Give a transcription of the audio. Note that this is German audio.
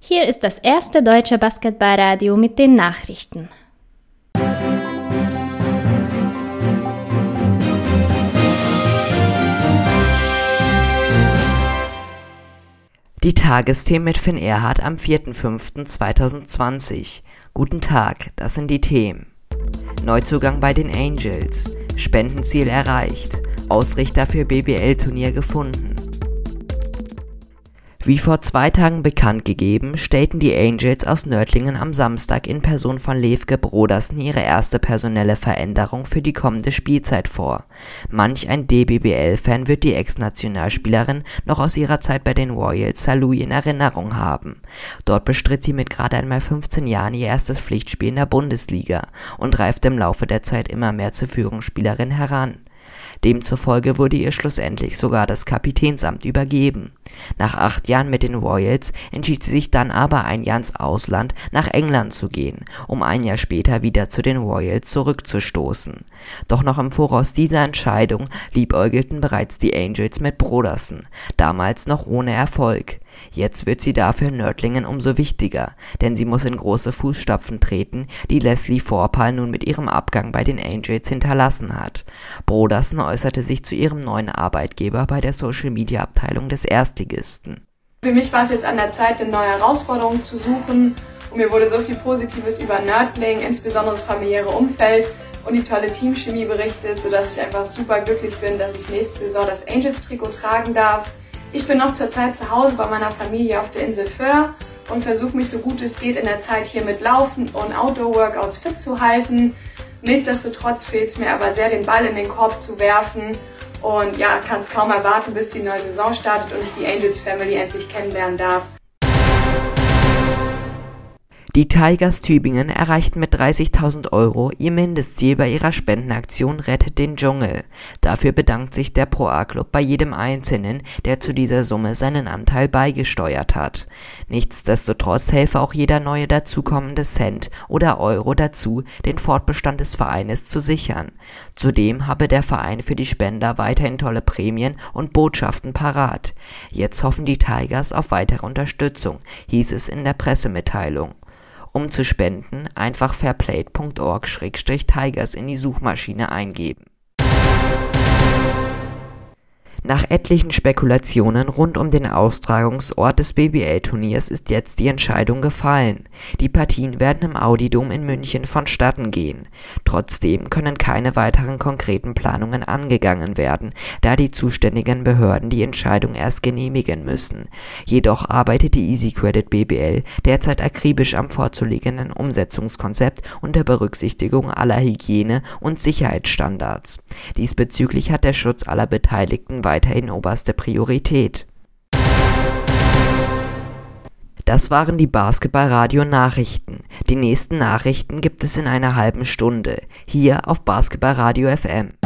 Hier ist das erste deutsche Basketballradio mit den Nachrichten. Die Tagesthemen mit Finn Erhardt am 4.5.2020. Guten Tag, das sind die Themen. Neuzugang bei den Angels. Spendenziel erreicht. Ausrichter für BBL-Turnier gefunden. Wie vor zwei Tagen bekannt gegeben, stellten die Angels aus Nördlingen am Samstag in Person von Levke Brodersen ihre erste personelle Veränderung für die kommende Spielzeit vor. Manch ein DBBL-Fan wird die Ex-Nationalspielerin noch aus ihrer Zeit bei den Royals Saarlouis in Erinnerung haben. Dort bestritt sie mit gerade einmal 15 Jahren ihr erstes Pflichtspiel in der Bundesliga und reifte im Laufe der Zeit immer mehr zur Führungsspielerin heran. Demzufolge wurde ihr schlussendlich sogar das Kapitänsamt übergeben. Nach acht Jahren mit den Royals entschied sie sich dann aber ein Jahr ins Ausland nach England zu gehen, um ein Jahr später wieder zu den Royals zurückzustoßen. Doch noch im Voraus dieser Entscheidung liebäugelten bereits die Angels mit Broderson, damals noch ohne Erfolg. Jetzt wird sie dafür in Nördlingen umso wichtiger, denn sie muss in große Fußstapfen treten, die Leslie Vorpal nun mit ihrem Abgang bei den Angels hinterlassen hat. Brodersen äußerte sich zu ihrem neuen Arbeitgeber bei der Social-Media-Abteilung des Erstligisten. Für mich war es jetzt an der Zeit, eine neue Herausforderung zu suchen und mir wurde so viel Positives über Nördling, insbesondere das familiäre Umfeld und die tolle Teamchemie berichtet, sodass ich einfach super glücklich bin, dass ich nächste Saison das Angels-Trikot tragen darf. Ich bin noch zurzeit zu Hause bei meiner Familie auf der Insel Föhr und versuche mich so gut es geht in der Zeit hier mit Laufen und Outdoor-Workouts fit zu halten. Nichtsdestotrotz fehlt es mir aber sehr, den Ball in den Korb zu werfen. Und ja, kann es kaum erwarten, bis die neue Saison startet und ich die Angels Family endlich kennenlernen darf. Die Tigers Tübingen erreichten mit 30.000 Euro ihr Mindestziel bei ihrer Spendenaktion Rettet den Dschungel. Dafür bedankt sich der Pro A-Club bei jedem Einzelnen, der zu dieser Summe seinen Anteil beigesteuert hat. Nichtsdestotrotz helfe auch jeder neue dazukommende Cent oder Euro dazu, den Fortbestand des Vereines zu sichern. Zudem habe der Verein für die Spender weiterhin tolle Prämien und Botschaften parat. Jetzt hoffen die Tigers auf weitere Unterstützung, hieß es in der Pressemitteilung. Um zu spenden, einfach fairplay.org-tigers in die Suchmaschine eingeben nach etlichen Spekulationen rund um den Austragungsort des BBL-Turniers ist jetzt die Entscheidung gefallen. Die Partien werden im Audi-Dom in München vonstatten gehen. Trotzdem können keine weiteren konkreten Planungen angegangen werden, da die zuständigen Behörden die Entscheidung erst genehmigen müssen. Jedoch arbeitet die Easy Credit BBL derzeit akribisch am vorzulegenden Umsetzungskonzept unter Berücksichtigung aller Hygiene- und Sicherheitsstandards. Diesbezüglich hat der Schutz aller Beteiligten weiterhin oberste Priorität. Das waren die Basketballradio Nachrichten. Die nächsten Nachrichten gibt es in einer halben Stunde hier auf Basketballradio FM.